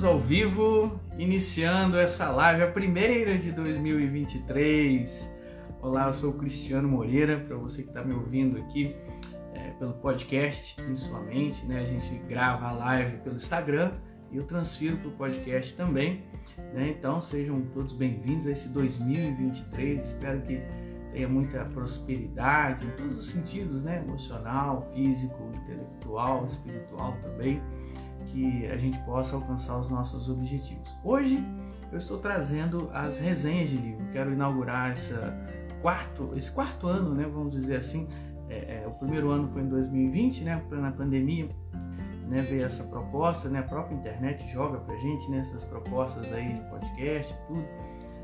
Estamos ao vivo, iniciando essa live, a primeira de 2023. Olá, eu sou o Cristiano Moreira, para você que está me ouvindo aqui é, pelo podcast, principalmente, né? A gente grava a live pelo Instagram e eu transfiro para o podcast também, né? Então sejam todos bem-vindos a esse 2023. Espero que tenha muita prosperidade em todos os sentidos, né? Emocional, físico, intelectual, espiritual também que a gente possa alcançar os nossos objetivos. Hoje eu estou trazendo as resenhas de livro. Quero inaugurar essa quarto, esse quarto ano, né, vamos dizer assim. É, é, o primeiro ano foi em 2020, né, na pandemia, né, veio essa proposta, né, a própria internet joga pra gente né, essas propostas aí de podcast, tudo,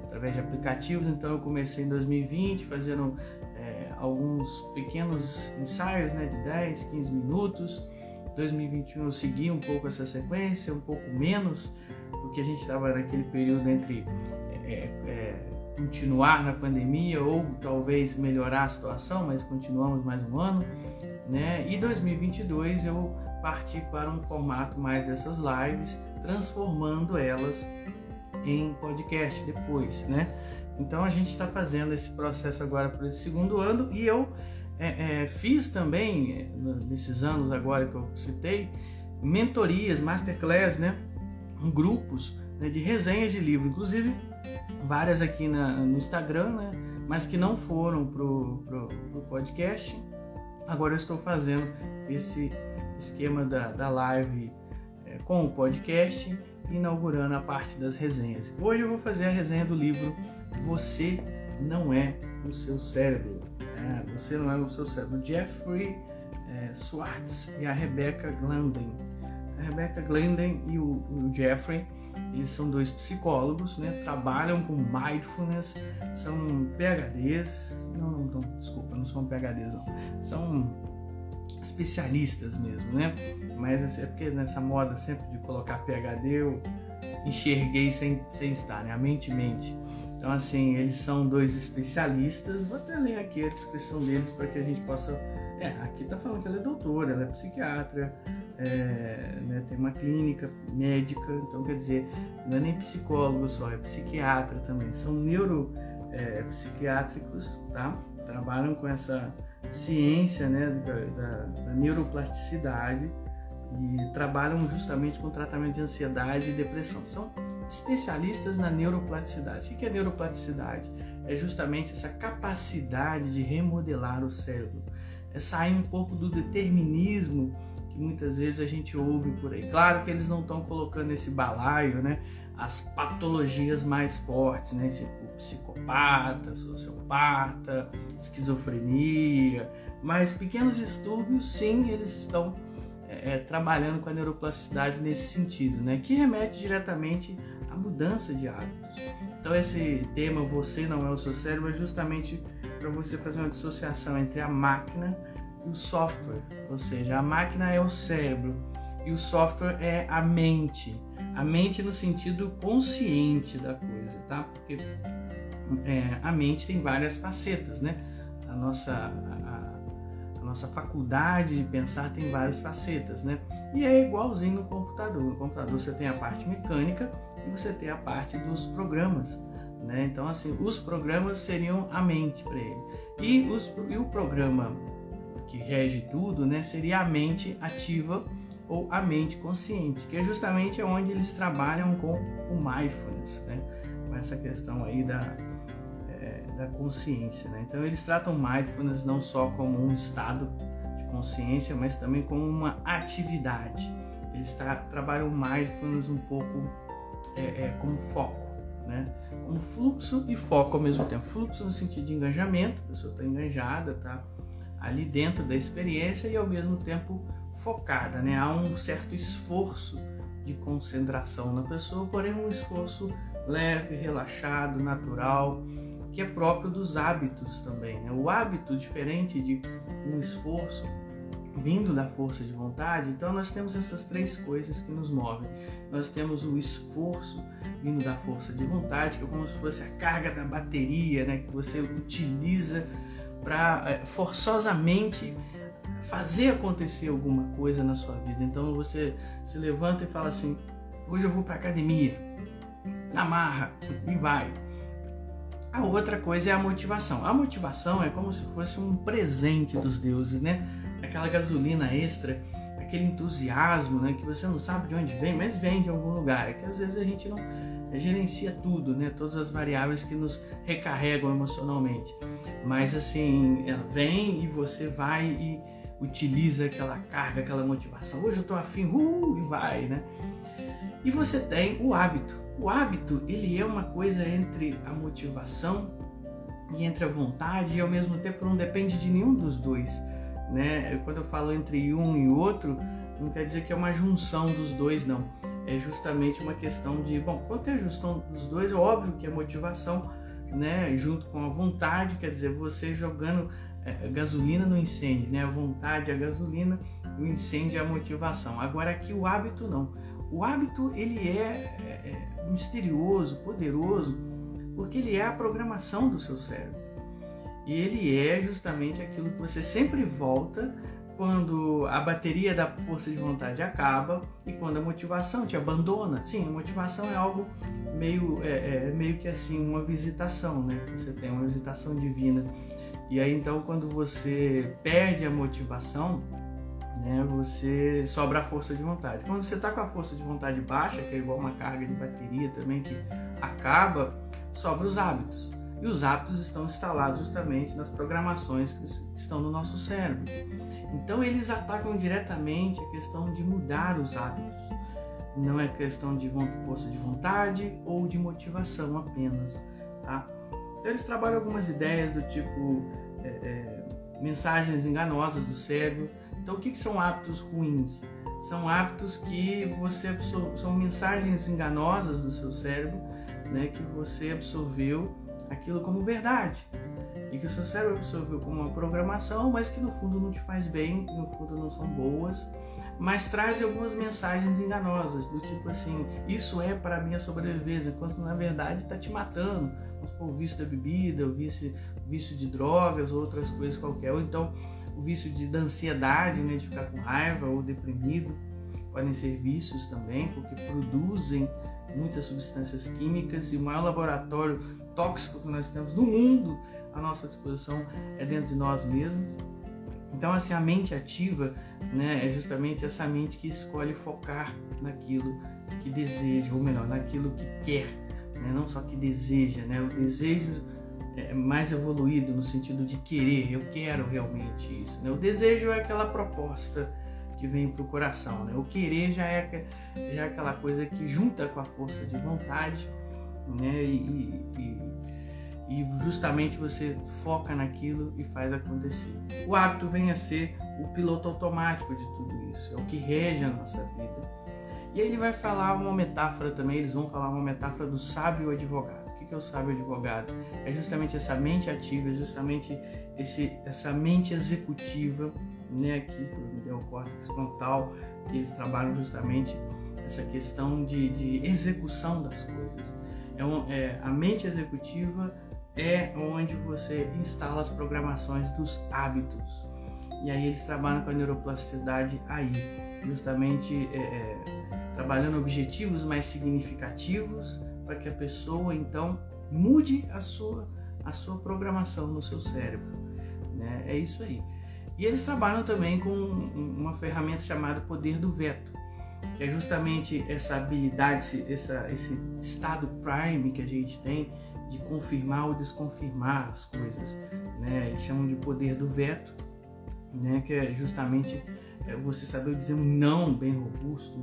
através de aplicativos. Então eu comecei em 2020 fazendo é, alguns pequenos ensaios né, de 10, 15 minutos 2021 eu segui um pouco essa sequência, um pouco menos, porque a gente estava naquele período entre é, é, continuar na pandemia ou talvez melhorar a situação, mas continuamos mais um ano, né? E 2022 eu parti para um formato mais dessas lives, transformando elas em podcast depois, né? Então a gente está fazendo esse processo agora para esse segundo ano e eu é, é, fiz também, é, nesses anos agora que eu citei, mentorias, masterclass, né? grupos né, de resenhas de livro, inclusive várias aqui na, no Instagram, né? mas que não foram pro, pro, pro podcast. Agora eu estou fazendo esse esquema da, da live é, com o podcast, inaugurando a parte das resenhas. Hoje eu vou fazer a resenha do livro Você Não É o Seu Cérebro é, Você Não É o Seu Cérebro, Jeffrey é, Swartz e a Rebecca Glenden. A Rebecca Glenden e o, o Jeffrey, eles são dois psicólogos, né? trabalham com mindfulness, são PHDs, não, não, não, desculpa, não são PHDs não, são especialistas mesmo, né? Mas é porque nessa moda sempre de colocar PHD eu enxerguei sem, sem estar, né? A mente mente. Então, assim, eles são dois especialistas. Vou até ler aqui a descrição deles para que a gente possa. É, aqui tá falando que ela é doutora, ela é psiquiatra, é, né, tem uma clínica médica, então quer dizer, não é nem psicólogo só, é psiquiatra também. São neuropsiquiátricos, é, tá? Trabalham com essa ciência né, da, da neuroplasticidade e trabalham justamente com tratamento de ansiedade e depressão. São especialistas na neuroplasticidade. O que é neuroplasticidade? É justamente essa capacidade de remodelar o cérebro, é sair um pouco do determinismo que muitas vezes a gente ouve por aí. Claro que eles não estão colocando esse balaio, né? As patologias mais fortes, né? Tipo psicopata, sociopata, esquizofrenia, mas pequenos distúrbios, sim, eles estão é, é trabalhando com a neuroplasticidade nesse sentido, né? Que remete diretamente mudança de hábitos. Então esse tema você não é o seu cérebro é justamente para você fazer uma dissociação entre a máquina e o software, ou seja, a máquina é o cérebro e o software é a mente. A mente no sentido consciente da coisa, tá? Porque é, a mente tem várias facetas, né? A nossa a, a nossa faculdade de pensar tem várias facetas, né? E é igualzinho no computador. No computador você tem a parte mecânica e você tem a parte dos programas. Né? Então, assim, os programas seriam a mente para ele. E, os, e o programa que rege tudo né, seria a mente ativa ou a mente consciente, que é justamente onde eles trabalham com o mindfulness, né? com essa questão aí da, é, da consciência. Né? Então, eles tratam mindfulness não só como um estado de consciência, mas também como uma atividade. Eles tra trabalham mindfulness um pouco é, é, como foco, né? Como fluxo e foco ao mesmo tempo. Fluxo no sentido de engajamento, a pessoa está engajada, está ali dentro da experiência e ao mesmo tempo focada, né? Há um certo esforço de concentração na pessoa, porém um esforço leve, relaxado, natural, que é próprio dos hábitos também. Né? O hábito, diferente de um esforço, vindo da força de vontade, então nós temos essas três coisas que nos movem. Nós temos o esforço vindo da força de vontade, que é como se fosse a carga da bateria, né, que você utiliza para é, forçosamente fazer acontecer alguma coisa na sua vida. Então você se levanta e fala assim: hoje eu vou para academia, na marra e vai. A outra coisa é a motivação. A motivação é como se fosse um presente dos deuses, né? Aquela gasolina extra, aquele entusiasmo, né? Que você não sabe de onde vem, mas vem de algum lugar. É que às vezes a gente não gerencia tudo, né? Todas as variáveis que nos recarregam emocionalmente. Mas assim, ela vem e você vai e utiliza aquela carga, aquela motivação. Hoje eu tô afim, uh, e vai, né? E você tem o hábito. O hábito, ele é uma coisa entre a motivação e entre a vontade e ao mesmo tempo não depende de nenhum dos dois, né? Quando eu falo entre um e outro, não quer dizer que é uma junção dos dois, não. É justamente uma questão de, bom, quando tem a junção dos dois, é óbvio que a motivação, né, junto com a vontade, quer dizer, você jogando é, gasolina no incêndio, né? A vontade, a gasolina, o incêndio, a motivação. Agora aqui o hábito não. O hábito ele é, é, é misterioso, poderoso, porque ele é a programação do seu cérebro. E ele é justamente aquilo que você sempre volta quando a bateria da força de vontade acaba e quando a motivação te abandona. Sim, a motivação é algo meio, é, é meio que assim, uma visitação, né? Você tem uma visitação divina e aí então quando você perde a motivação, né, você sobra a força de vontade. Quando você está com a força de vontade baixa, que é igual uma carga de bateria também que acaba, sobra os hábitos. E os hábitos estão instalados justamente nas programações que estão no nosso cérebro. Então eles atacam diretamente a questão de mudar os hábitos. Não é questão de força de vontade ou de motivação apenas, tá? Então eles trabalham algumas ideias do tipo é, é, mensagens enganosas do cérebro. Então o que, que são hábitos ruins? São hábitos que você são mensagens enganosas do seu cérebro, né, que você absorveu aquilo como verdade. E que o seu cérebro absorveu como uma programação, mas que no fundo não te faz bem, no fundo não são boas, mas traz algumas mensagens enganosas do tipo assim, isso é para minha sobrevivência, enquanto na verdade está te matando, o vício da bebida, o vício, o vício de drogas, outras coisas qualquer, ou então o vício de, da ansiedade, né, de ficar com raiva ou deprimido, podem ser vícios também, porque produzem muitas substâncias químicas e o maior laboratório tóxico que nós temos no mundo à nossa disposição é dentro de nós mesmos. Então, assim, a mente ativa né, é justamente essa mente que escolhe focar naquilo que deseja, ou melhor, naquilo que quer né? não só que deseja, né? o desejo é mais evoluído no sentido de querer, eu quero realmente isso. Né? O desejo é aquela proposta que vem para o coração, né? o querer já é, já é aquela coisa que junta com a força de vontade né? e, e, e justamente você foca naquilo e faz acontecer. O hábito vem a ser o piloto automático de tudo isso, é o que rege a nossa vida e aí ele vai falar uma metáfora também, eles vão falar uma metáfora do sábio advogado. O que é o sábio advogado? É justamente essa mente ativa, é justamente esse, essa mente executiva, né, aqui do neocórtex frontal, que eles trabalham justamente essa questão de, de execução das coisas. É, um, é a mente executiva é onde você instala as programações dos hábitos. E aí eles trabalham com a neuroplasticidade aí, justamente é, é trabalhando objetivos mais significativos para que a pessoa então mude a sua, a sua programação no seu cérebro. Né? É isso aí. E eles trabalham também com uma ferramenta chamada poder do veto, que é justamente essa habilidade, esse, essa, esse estado prime que a gente tem de confirmar ou desconfirmar as coisas. Né? Eles chamam de poder do veto, né? que é justamente é, você saber dizer um não bem robusto,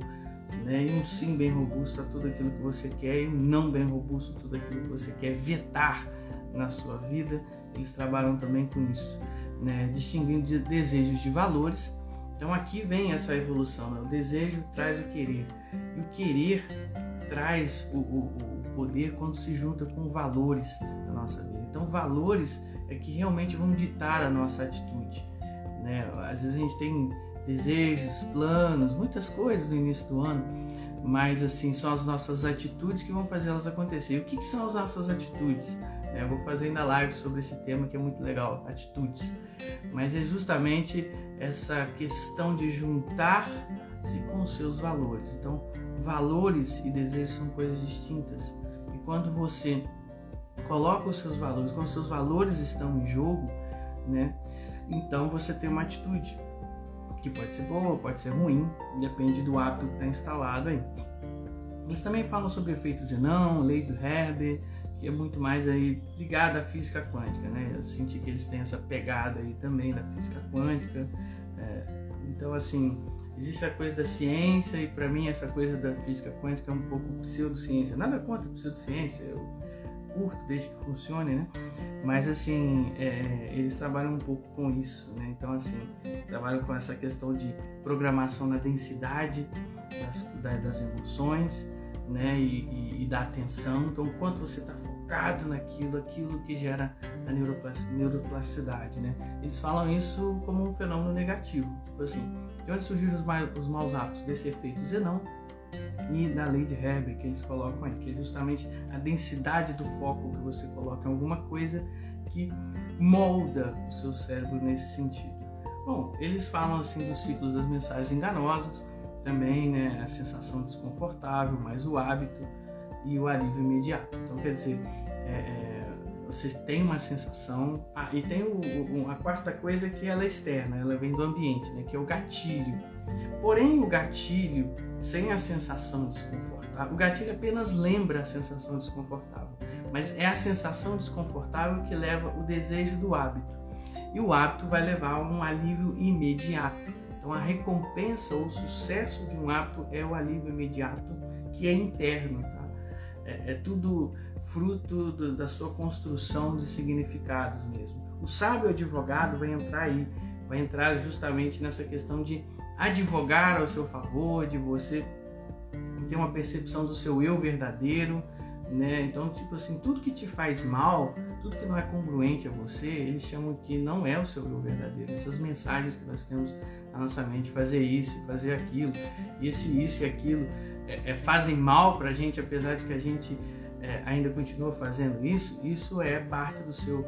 né? e um sim bem robusto a tudo aquilo que você quer e um não bem robusto a tudo aquilo que você quer vetar na sua vida. Eles trabalham também com isso, né? distinguindo de desejos de valores. Então aqui vem essa evolução, né? o desejo traz o querer e o querer traz o, o, o poder quando se junta com valores na nossa vida. Então valores é que realmente vão ditar a nossa atitude. Né? Às vezes a gente tem desejos, planos, muitas coisas no início do ano, mas assim são as nossas atitudes que vão fazer elas acontecer. E o que, que são as nossas atitudes? É, vou fazer ainda live sobre esse tema que é muito legal, atitudes. Mas é justamente essa questão de juntar-se com os seus valores. Então, valores e desejos são coisas distintas. E quando você coloca os seus valores, quando os seus valores estão em jogo, né? Então você tem uma atitude que pode ser boa, pode ser ruim, depende do hábito que está instalado aí. Eles também falam sobre efeito Zenão, lei do Herbert, que é muito mais aí ligada à física quântica, né? Eu senti que eles têm essa pegada aí também da física quântica. É, então, assim, existe a coisa da ciência e para mim essa coisa da física quântica é um pouco pseudociência. Nada contra pseudociência, eu curto desde que funcione, né? Mas assim, é, eles trabalham um pouco com isso, né? Então assim, trabalham com essa questão de programação na densidade das, das emoções, né? E, e, e da atenção. Então, quanto você está focado naquilo, aquilo que gera a neuroplasticidade, né? Eles falam isso como um fenômeno negativo, tipo assim, de onde surgiram os, os maus hábitos desse efeito Zenão e da lei de Herbert que eles colocam aí, que é justamente a densidade do foco que você coloca em alguma coisa que molda o seu cérebro nesse sentido. Bom, eles falam assim dos ciclos das mensagens enganosas, também né, a sensação desconfortável, mas o hábito e o alívio imediato. Então, quer dizer, é, é, você tem uma sensação. Ah, e tem o, o, a quarta coisa que ela é externa, ela vem do ambiente, né, que é o gatilho. Porém, o gatilho sem a sensação desconfortável. O gatilho apenas lembra a sensação desconfortável, mas é a sensação desconfortável que leva o desejo do hábito. E o hábito vai levar a um alívio imediato. Então, a recompensa ou sucesso de um hábito é o alívio imediato, que é interno? É, é tudo fruto do, da sua construção de significados mesmo. O sábio advogado vai entrar aí, vai entrar justamente nessa questão de advogar ao seu favor, de você ter uma percepção do seu eu verdadeiro, né? Então, tipo assim, tudo que te faz mal, tudo que não é congruente a você, eles chamam que não é o seu eu verdadeiro. Essas mensagens que nós temos na nossa mente, fazer isso, fazer aquilo, esse isso e aquilo é, é, fazem mal para a gente, apesar de que a gente é, ainda continua fazendo isso, isso é parte do seu,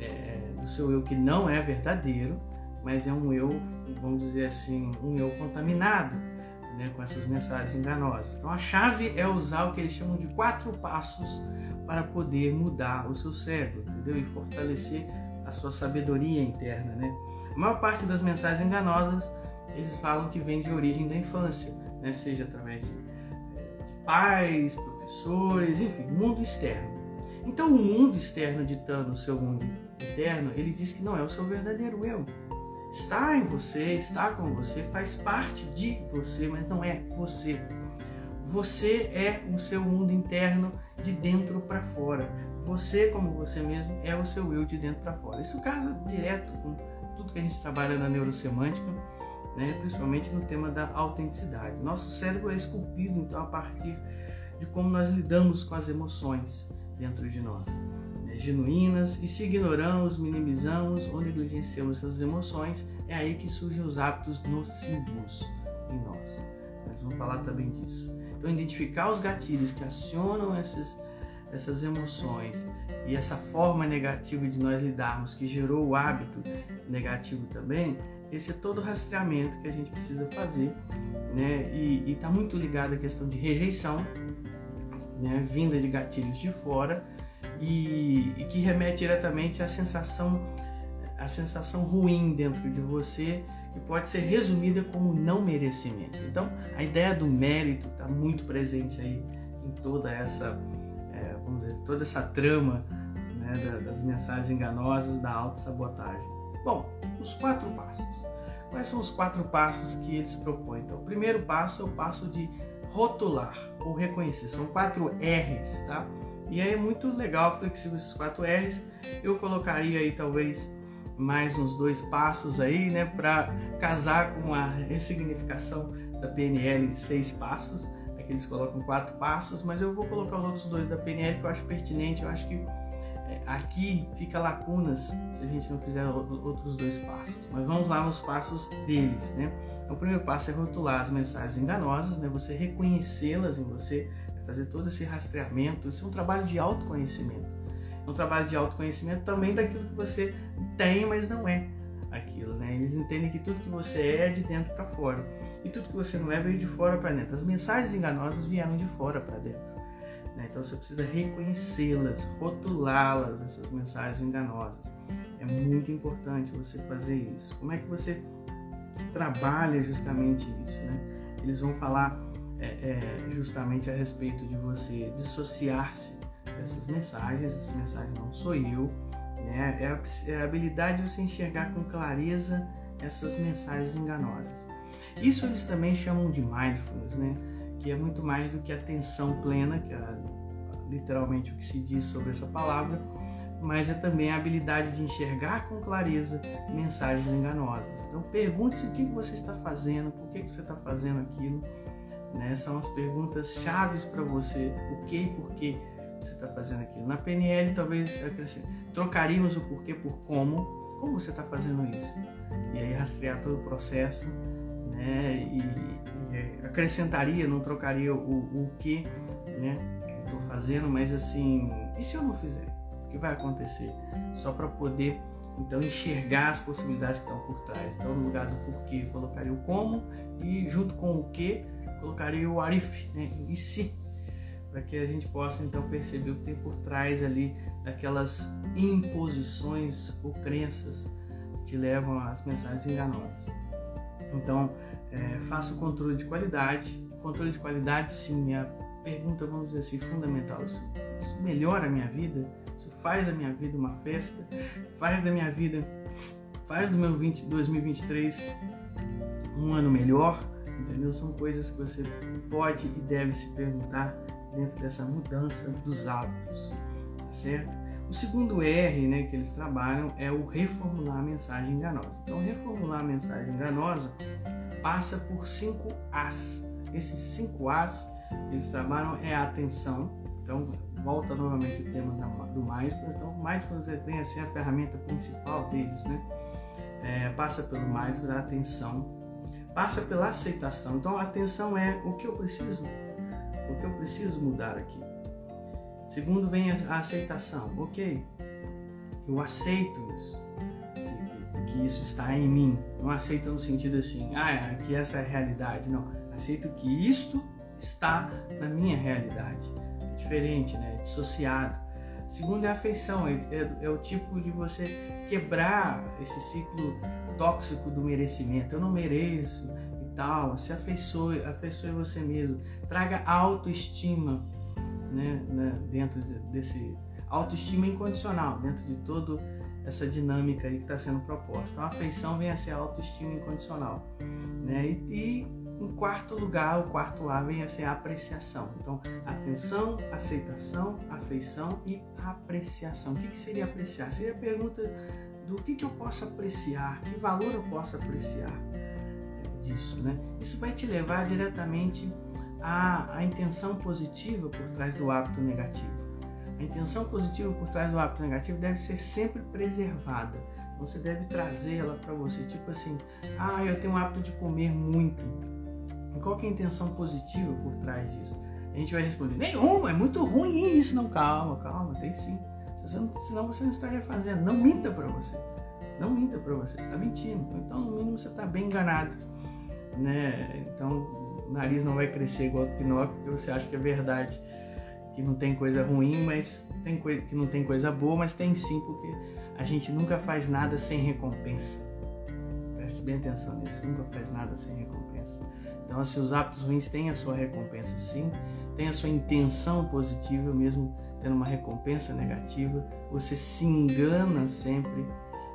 é, do seu eu que não é verdadeiro, mas é um eu, vamos dizer assim, um eu contaminado né, com essas mensagens enganosas. Então a chave é usar o que eles chamam de quatro passos para poder mudar o seu cérebro, entendeu? E fortalecer a sua sabedoria interna, né? A maior parte das mensagens enganosas eles falam que vem de origem da infância, né? Seja através de, pais, professores, enfim, mundo externo. Então o mundo externo ditando o seu mundo interno, ele diz que não é o seu verdadeiro eu está em você, está com você, faz parte de você, mas não é você. Você é o seu mundo interno de dentro para fora. Você, como você mesmo, é o seu eu de dentro para fora. Isso casa direto com tudo que a gente trabalha na neurosemântica, né? principalmente no tema da autenticidade. Nosso cérebro é esculpido, então, a partir de como nós lidamos com as emoções dentro de nós genuínas e se ignoramos, minimizamos ou negligenciamos essas emoções, é aí que surgem os hábitos nocivos em nós. Nós vamos falar também disso. Então, identificar os gatilhos que acionam essas, essas emoções e essa forma negativa de nós lidarmos que gerou o hábito negativo também, esse é todo o rastreamento que a gente precisa fazer, né? E está muito ligado à questão de rejeição, né? vinda de gatilhos de fora e, e que remete diretamente à sensação, à sensação ruim dentro de você e pode ser resumida como não merecimento. Então, a ideia do mérito está muito presente aí em toda essa, é, vamos dizer, toda essa trama né, das mensagens enganosas, da autossabotagem. Bom, os quatro passos. Quais são os quatro passos que eles propõem? Então, o primeiro passo é o passo de rotular ou reconhecer. São quatro R's, tá? E aí é muito legal, flexível esses quatro R's. Eu colocaria aí talvez mais uns dois passos aí, né, para casar com a ressignificação da PNL de seis passos. Aqui eles colocam quatro passos, mas eu vou colocar os outros dois da PNL que eu acho pertinente. Eu acho que aqui fica lacunas se a gente não fizer outros dois passos. Mas vamos lá nos passos deles, né? Então, o primeiro passo é rotular as mensagens enganosas, né? Você reconhecê-las em você, fazer todo esse rastreamento. Isso é um trabalho de autoconhecimento. É um trabalho de autoconhecimento também daquilo que você tem, mas não é. aquilo, né? Eles entendem que tudo que você é é de dentro para fora e tudo que você não é veio de fora para dentro. As mensagens enganosas vieram de fora para dentro. Né? Então você precisa reconhecê-las, rotulá-las, essas mensagens enganosas. É muito importante você fazer isso. Como é que você trabalha justamente isso? Né? Eles vão falar é, é, justamente a respeito de você dissociar-se dessas mensagens. Essas mensagens não sou eu. Né? É, a, é a habilidade de você enxergar com clareza essas mensagens enganosas. Isso eles também chamam de mindfulness, né? Que é muito mais do que atenção plena, que é literalmente o que se diz sobre essa palavra, mas é também a habilidade de enxergar com clareza mensagens enganosas. Então pergunte-se o que você está fazendo, por que você está fazendo aquilo. Né? São as perguntas chaves para você, o que e por que você está fazendo aquilo. Na PNL talvez trocaríamos o porquê por como, como você está fazendo isso. E aí rastrear todo o processo né? E, e acrescentaria, não trocaria o, o que, né? Que estou fazendo, mas assim, e se eu não fizer? O que vai acontecer? Só para poder então enxergar as possibilidades que estão por trás. Então, no lugar do porquê, colocaria o como e junto com o que, colocaria o arif, né? E se, para que a gente possa então perceber o que tem por trás ali daquelas imposições ou crenças que te levam às mensagens enganosas. Então, é, faço controle de qualidade. Controle de qualidade, sim, é a pergunta, vamos dizer assim, fundamental. Isso, isso melhora a minha vida? Isso faz da minha vida uma festa? Faz da minha vida, faz do meu 20, 2023 um ano melhor? Entendeu? São coisas que você pode e deve se perguntar dentro dessa mudança dos hábitos, tá certo? O segundo R né, que eles trabalham é o reformular a mensagem enganosa. Então, reformular a mensagem enganosa passa por cinco As. Esses cinco As eles trabalham é a atenção. Então, volta novamente o tema do Mindfulness. Então, Mindfulness vem a ser a ferramenta principal deles, né? É, passa pelo Mindfulness, a atenção. Passa pela aceitação. Então, a atenção é o que eu preciso, o que eu preciso mudar aqui. Segundo vem a aceitação. Ok, eu aceito isso, que, isso está em mim. Não aceito no sentido assim, ah, que essa é a realidade. Não, aceito que isto está na minha realidade. É diferente, né? É dissociado. Segundo é a afeição, é, é, é, o tipo de você quebrar esse ciclo tóxico do merecimento. Eu não mereço e tal. Se afeiçoe, afeiçoe você mesmo. Traga autoestima né, né, dentro de, desse autoestima incondicional, dentro de toda essa dinâmica aí que está sendo proposta. Então, a afeição vem a ser a autoestima incondicional. Né? E, e, em quarto lugar, o quarto A vem a ser a apreciação. Então, atenção, aceitação, afeição e apreciação. O que, que seria apreciar? Seria a pergunta do que, que eu posso apreciar, que valor eu posso apreciar disso. Né? Isso vai te levar diretamente a, a intenção positiva por trás do hábito negativo. A intenção positiva por trás do hábito negativo deve ser sempre preservada. Você deve trazê-la para você, tipo assim, ah, eu tenho o hábito de comer muito. E qual é a intenção positiva por trás disso? A gente vai responder, nenhum, é muito ruim isso. Não, calma, calma, tem sim. Você não, senão você não estaria fazendo. Não minta para você. Não minta para você, você está mentindo. Então, no mínimo, você está bem enganado. Né? Então, o nariz não vai crescer igual o Pinóquio, porque você acha que é verdade, que não tem coisa ruim, mas tem coisa que não tem coisa boa, mas tem sim, porque a gente nunca faz nada sem recompensa. Preste bem atenção nisso, nunca faz nada sem recompensa. Então, assim, os hábitos ruins têm a sua recompensa sim, tem a sua intenção positiva, mesmo tendo uma recompensa negativa, você se engana sempre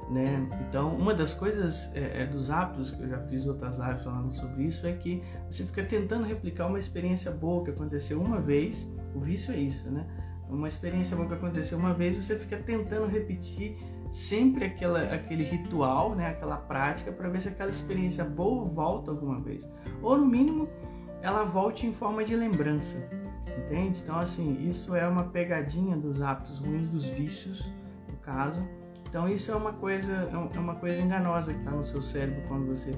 né? Então, uma das coisas é, é, dos hábitos, que eu já fiz outras lives falando sobre isso, é que você fica tentando replicar uma experiência boa que aconteceu uma vez. O vício é isso, né? Uma experiência boa que aconteceu uma vez, você fica tentando repetir sempre aquela, aquele ritual, né? aquela prática, para ver se aquela experiência boa volta alguma vez. Ou, no mínimo, ela volte em forma de lembrança. Entende? Então, assim, isso é uma pegadinha dos hábitos ruins, dos vícios, no caso então isso é uma coisa, é, é uma coisa enganosa que está no seu cérebro quando você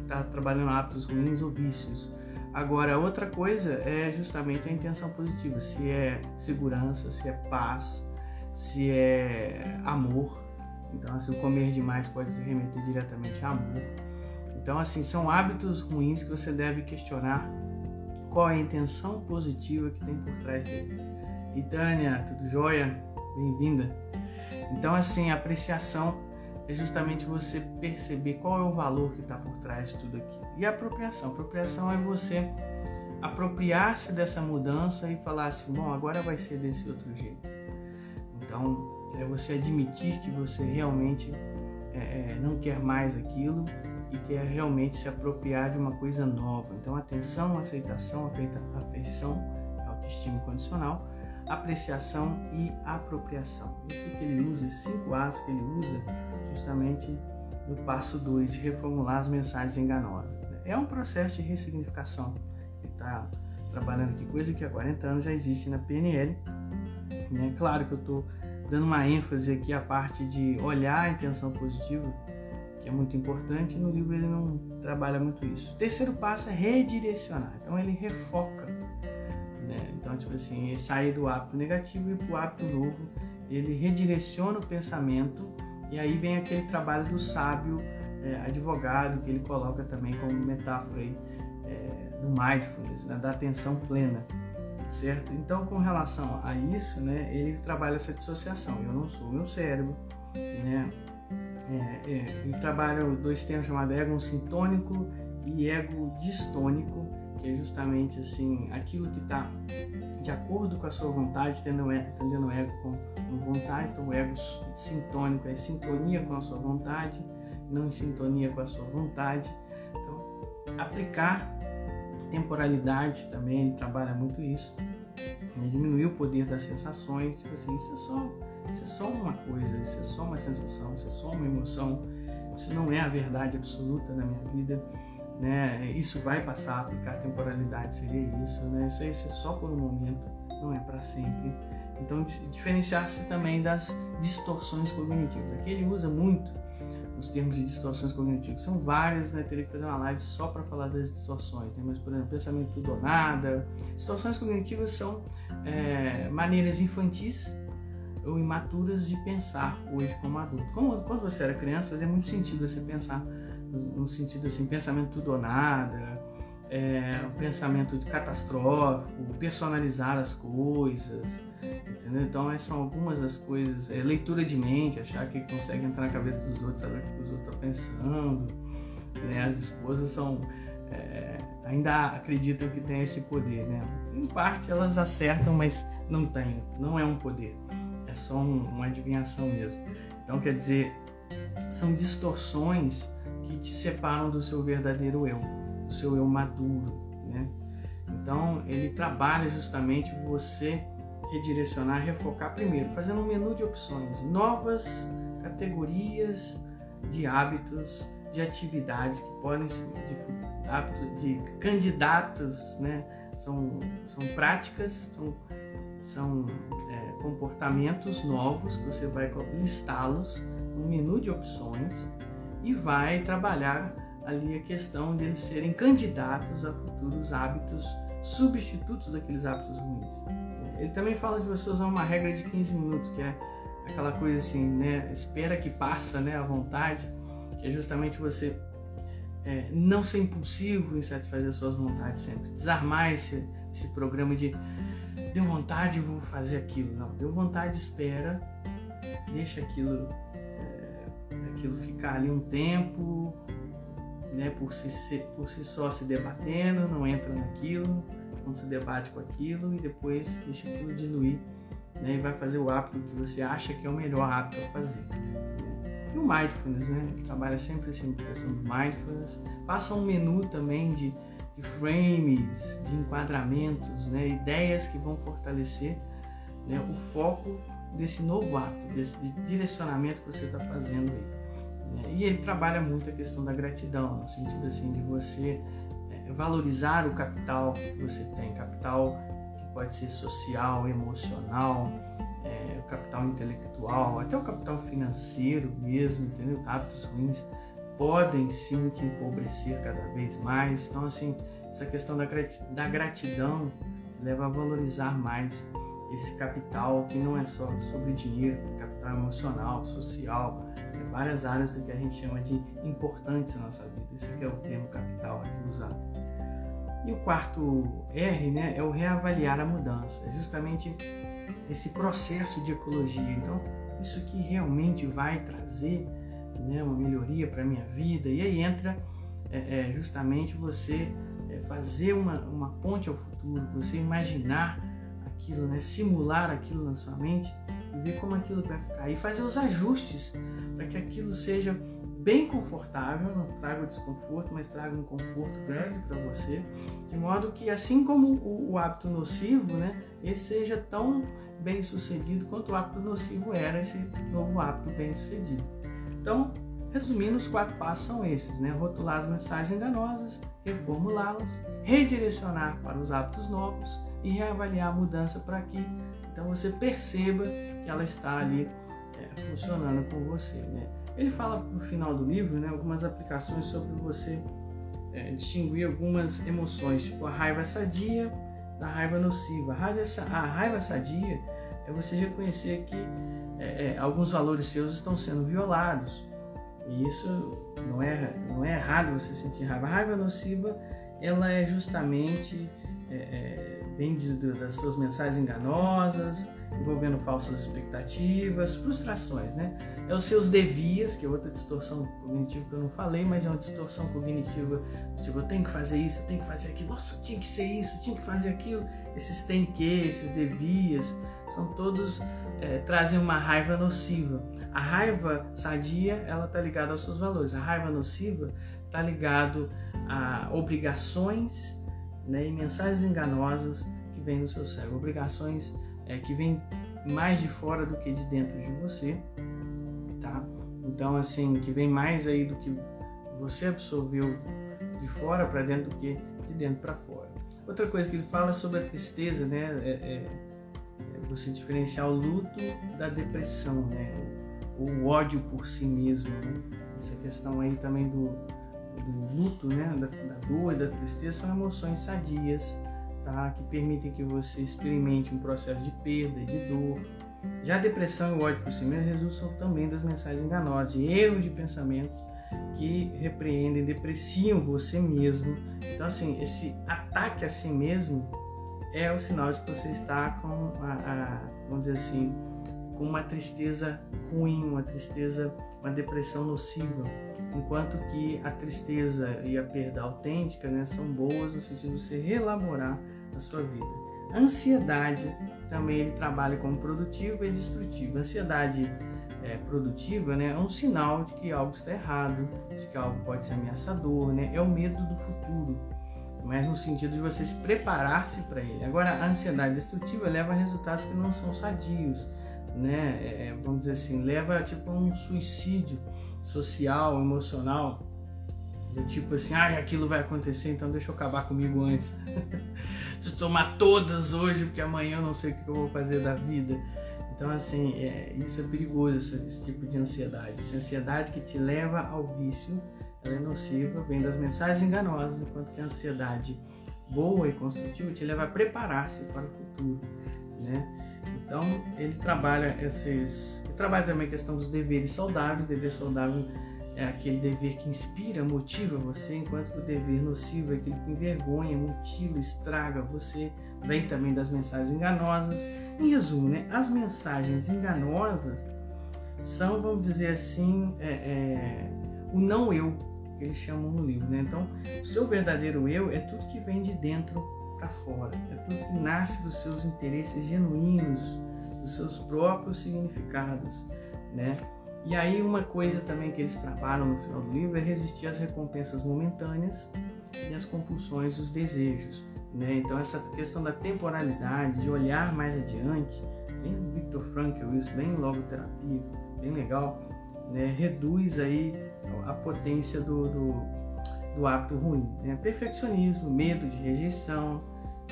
está trabalhando hábitos ruins ou vícios. Agora, outra coisa é justamente a intenção positiva, se é segurança, se é paz, se é amor, Então, assim, comer demais pode se remeter diretamente a amor. Então, assim, são hábitos ruins que você deve questionar qual é a intenção positiva que tem por trás deles. E Tânia, tudo jóia? Bem-vinda. Então, assim, apreciação é justamente você perceber qual é o valor que está por trás de tudo aquilo. E apropriação. Apropriação é você apropriar-se dessa mudança e falar assim: bom, agora vai ser desse outro jeito. Então, é você admitir que você realmente é, é, não quer mais aquilo e quer realmente se apropriar de uma coisa nova. Então, atenção, aceitação, afeição, autoestima condicional, apreciação e apropriação. Isso que ele usa, esses cinco A's que ele usa, justamente no passo 2 de reformular as mensagens enganosas. Né? É um processo de ressignificação que está trabalhando aqui, coisa que há 40 anos já existe na PNL. Né? Claro que eu estou dando uma ênfase aqui à parte de olhar a intenção positiva, que é muito importante, no livro ele não trabalha muito isso. O terceiro passo é redirecionar, então ele refoca. Né? Então, tipo assim, ele sai do hábito negativo e para o hábito novo, ele redireciona o pensamento e aí vem aquele trabalho do sábio é, advogado que ele coloca também como metáfora aí, é, do mindfulness, né? da atenção plena certo? Então, com relação a isso, né, ele trabalha essa dissociação. Eu não sou meu cérebro, né? É, é, ele trabalha dois termos chamados ego sintônico e ego distônico, que é justamente assim aquilo que está de acordo com a sua vontade, tendo, o ego com, com vontade. Então, o ego sintônico é em sintonia com a sua vontade, não em sintonia com a sua vontade. Então, aplicar temporalidade também, ele trabalha muito isso. Né? Diminuir o poder das sensações, tipo assim, isso é só, isso é só uma coisa, isso é só uma sensação, isso é só uma emoção, isso não é a verdade absoluta da minha vida. Né? Isso vai passar, aplicar temporalidade seria isso, né? Isso, é só por um momento, não é para sempre. Então, diferenciar-se também das distorções cognitivas. Aqui ele usa muito os termos de distorções cognitivas. São várias, né? Teria que fazer uma live só para falar das distorções, né? Mas, por exemplo, pensamento tudo ou nada. Distorções cognitivas são é, maneiras infantis ou imaturas de pensar hoje como adulto. Como, quando você era criança, fazia muito sentido você pensar no sentido assim, pensamento tudo ou nada, é, um pensamento catastrófico, personalizar as coisas, entendeu? Então essas são algumas das coisas, é, leitura de mente, achar que consegue entrar na cabeça dos outros, saber o que os outros estão pensando, né? As esposas são é, ainda acreditam que tem esse poder, né? Em parte elas acertam, mas não tem, não é um poder, é só um, uma adivinhação mesmo. Então quer dizer, são distorções que te separam do seu verdadeiro eu o seu eu maduro, né? Então ele trabalha justamente você redirecionar, refocar primeiro, fazendo um menu de opções, novas categorias de hábitos, de atividades que podem ser de, hábitos, de candidatos, né? São, são práticas, são, são é, comportamentos novos que você vai listá-los menu de opções e vai trabalhar ali a questão deles serem candidatos a futuros hábitos substitutos daqueles hábitos ruins. Ele também fala de você usar uma regra de 15 minutos, que é aquela coisa assim, né? Espera que passa, né? A vontade, que é justamente você é, não ser impulsivo em satisfazer as suas vontades sempre. Desarmar esse, esse programa de deu vontade, vou fazer aquilo. Não, deu vontade, espera, deixa aquilo, aquilo ficar ali um tempo, né, por, si, por si só se debatendo, não entra naquilo, não se debate com aquilo e depois deixa aquilo diluir né, e vai fazer o hábito que você acha que é o melhor hábito a fazer. E o mindfulness, né? Trabalha sempre assim, questão do mindfulness. Faça um menu também de, de frames, de enquadramentos, né? ideias que vão fortalecer né, o foco desse novo hábito, desse de direcionamento que você está fazendo aí. E ele trabalha muito a questão da gratidão, no sentido assim de você é, valorizar o capital que você tem, capital que pode ser social, emocional, é, capital intelectual, até o capital financeiro mesmo, entendeu? Hábitos ruins podem sim te empobrecer cada vez mais. Então, assim, essa questão da gratidão te leva a valorizar mais esse capital que não é só sobre dinheiro, capital emocional, social, é várias áreas do que a gente chama de importantes na nossa vida. Esse é o termo capital aqui usado. E o quarto R né, é o reavaliar a mudança, é justamente esse processo de ecologia. Então, isso que realmente vai trazer né, uma melhoria para a minha vida. E aí entra é, é, justamente você é, fazer uma, uma ponte ao futuro, você imaginar aquilo, né, simular aquilo na sua mente e ver como aquilo vai ficar. E fazer os ajustes para que aquilo seja bem confortável, não traga desconforto, mas traga um conforto grande para você, de modo que assim como o, o hábito nocivo, né, esse seja tão bem sucedido quanto o hábito nocivo era esse novo hábito bem sucedido. Então, resumindo, os quatro passos são esses, né? Rotular as mensagens enganosas, reformulá-las, redirecionar para os hábitos novos e reavaliar a mudança para que então você perceba que ela está ali é, funcionando com você, né? Ele fala no final do livro, né, algumas aplicações sobre você é, distinguir algumas emoções, tipo a raiva sadia da raiva nociva. A raiva, sadia é você reconhecer que é, é, alguns valores seus estão sendo violados. E isso não é, não é errado você sentir raiva. A raiva nociva, ela é justamente é, é vem de, das suas mensagens enganosas, envolvendo falsas expectativas, frustrações, né? É os seus devias, que é outra distorção cognitiva que eu não falei, mas é uma distorção cognitiva, tipo, eu tenho que fazer isso, eu tenho que fazer aquilo, nossa, tinha que ser isso, tinha que fazer aquilo. Esses tem que, esses devias, são todos, é, trazem uma raiva nociva. A raiva sadia, ela tá ligada aos seus valores. A raiva nociva tá ligado a obrigações, né, e mensagens enganosas que vêm do seu cérebro, obrigações é, que vêm mais de fora do que de dentro de você, tá? Então, assim, que vem mais aí do que você absorveu de fora para dentro do que de dentro para fora. Outra coisa que ele fala sobre a tristeza, né, é, é, é você diferenciar o luto da depressão, né, o ódio por si mesmo, né? Essa questão aí também do, do luto, né, da, da dor da tristeza são emoções sadias, tá? Que permitem que você experimente um processo de perda de dor. Já a depressão e o ódio por si mesmo resultam também das mensagens enganosas, de erros de pensamentos que repreendem, depreciam você mesmo. Então, assim, esse ataque a si mesmo é o sinal de que você está com a, a vamos dizer assim, com uma tristeza ruim, uma tristeza, uma depressão nociva enquanto que a tristeza e a perda autêntica né, são boas no sentido de você reelaborar a sua vida. A ansiedade também ele trabalha como produtiva e destrutiva. A ansiedade é, produtiva né, é um sinal de que algo está errado, de que algo pode ser ameaçador, né? é o medo do futuro, mas no sentido de você se preparar-se para ele. Agora, a ansiedade destrutiva leva a resultados que não são sadios, né? É, é vamos dizer assim, leva tipo a um suicídio social, emocional, do tipo assim, ah, aquilo vai acontecer, então deixa eu acabar comigo antes. de tomar todas hoje, porque amanhã eu não sei o que eu vou fazer da vida. Então, assim, é, isso é perigoso, esse, esse, tipo de ansiedade. Essa ansiedade que te leva ao vício, ela é nociva, vem das mensagens enganosas, enquanto que a ansiedade boa e construtiva te leva a preparar-se para o futuro, né? Então, ele trabalha esses. Ele trabalha também a questão dos deveres saudáveis. Dever saudável é aquele dever que inspira, motiva você, enquanto o dever nocivo é aquele que envergonha, mutila, estraga você. Vem também das mensagens enganosas. Em resumo, né, as mensagens enganosas são, vamos dizer assim, é, é, o não eu, que eles chamam no livro. Né? Então, o seu verdadeiro eu é tudo que vem de dentro para fora. É tudo que nasce dos seus interesses genuínos, dos seus próprios significados, né? E aí uma coisa também que eles trabalham no final do livro é resistir às recompensas momentâneas e às compulsões os desejos, né? Então essa questão da temporalidade, de olhar mais adiante, bem Victor Frankl isso, bem logoterapia, bem legal, né? Reduz aí a potência do, do do hábito ruim. Né? Perfeccionismo, medo de rejeição,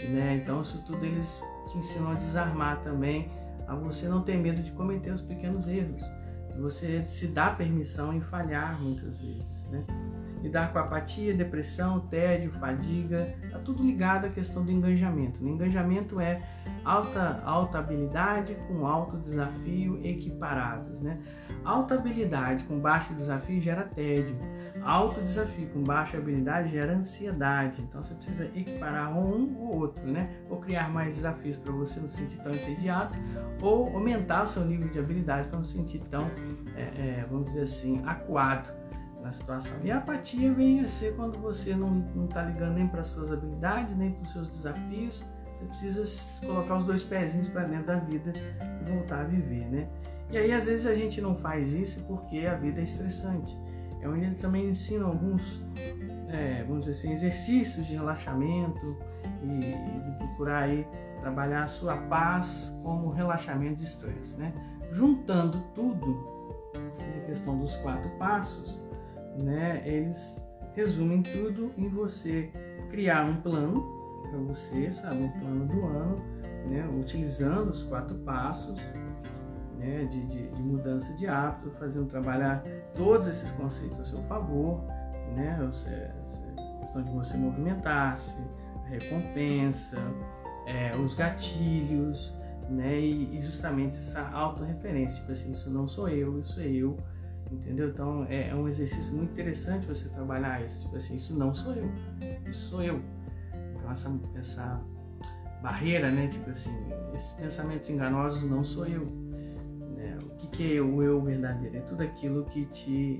né? Então isso tudo eles te ensinam a desarmar também, a você não ter medo de cometer os pequenos erros, de você se dar permissão em falhar muitas vezes, né? Lidar com apatia, depressão, tédio, fadiga, tá tudo ligado à questão do engajamento. O engajamento é alta, alta habilidade com alto desafio equiparados, né? Alta habilidade com baixo desafio gera tédio. Alto desafio com baixa habilidade gera ansiedade. Então você precisa equiparar um ou outro, né? Ou criar mais desafios para você não se sentir tão entediado, ou aumentar o seu nível de habilidade para não se sentir tão, é, é, vamos dizer assim, acuado na situação. E a apatia vem a ser quando você não está ligando nem para suas habilidades, nem para os seus desafios. Você precisa colocar os dois pezinhos para dentro da vida e voltar a viver, né? E aí, às vezes, a gente não faz isso porque a vida é estressante. É onde eles também ensinam alguns, é, vamos dizer assim, exercícios de relaxamento e de procurar aí trabalhar a sua paz como relaxamento de estresse, né? Juntando tudo, a questão dos quatro passos, né? Eles resumem tudo em você criar um plano para você, sabe, um plano do ano, né? Utilizando os quatro passos, né? De, de, de mudança de hábito, fazendo trabalhar todos esses conceitos a seu favor, né? A questão de você movimentar-se, a recompensa, é, os gatilhos, né? E, e justamente essa autorreferência, tipo assim, isso não sou eu, isso é eu entendeu? Então é, é, um exercício muito interessante você trabalhar isso, tipo assim, isso não sou eu, isso sou eu. Então essa, essa barreira, né, tipo assim, esses pensamentos enganosos não sou eu. Né? O que, que é o eu verdadeiro? É tudo aquilo que te,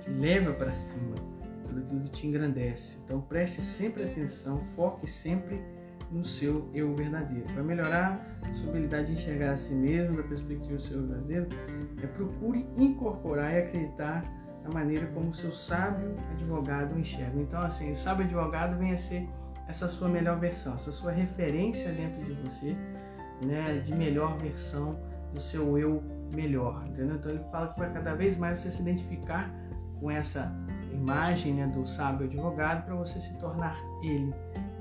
te leva para cima, tudo aquilo que te engrandece. Então preste sempre atenção, foque sempre no seu eu verdadeiro. Para melhorar sua habilidade de enxergar a si mesmo da perspectiva do seu eu verdadeiro, é procure incorporar e acreditar na maneira como o seu sábio advogado enxerga. Então, assim, o sábio advogado vem a ser essa sua melhor versão, essa sua referência dentro de você, né, de melhor versão do seu eu melhor, entendeu? Então ele fala que para cada vez mais você se identificar com essa imagem né, do sábio advogado para você se tornar ele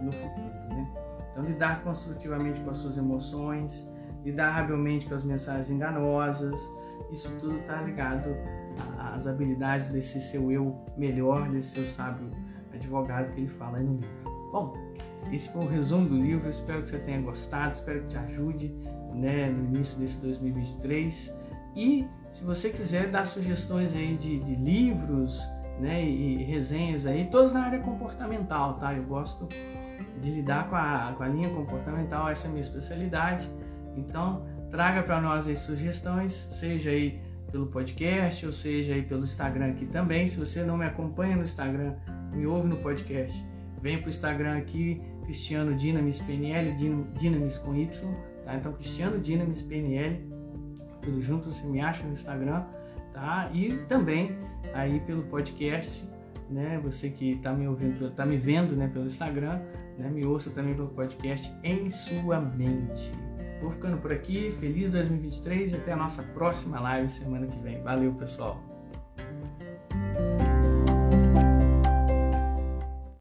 no futuro, né? Então, lidar construtivamente com as suas emoções, lidar habilmente com as mensagens enganosas, isso tudo está ligado às habilidades desse seu eu melhor, desse seu sábio advogado que ele fala aí no livro. Bom, esse foi o resumo do livro, espero que você tenha gostado, espero que te ajude né, no início desse 2023. E se você quiser dar sugestões aí de, de livros né, e resenhas aí, todos na área comportamental, tá? Eu gosto de lidar com a, com a linha comportamental, essa é a minha especialidade. Então, traga para nós as sugestões, seja aí pelo podcast ou seja aí pelo Instagram aqui também. Se você não me acompanha no Instagram, me ouve no podcast, vem para o Instagram aqui, Cristiano Dinamis PNL, Dinamis com Y, tá? Então, Cristiano Dinamis PNL, tudo junto, você me acha no Instagram, tá? E também aí pelo podcast, né? Você que está me ouvindo, está me vendo, né, pelo Instagram, me ouça também pelo podcast Em Sua Mente. Vou ficando por aqui, feliz 2023 e até a nossa próxima live semana que vem. Valeu, pessoal!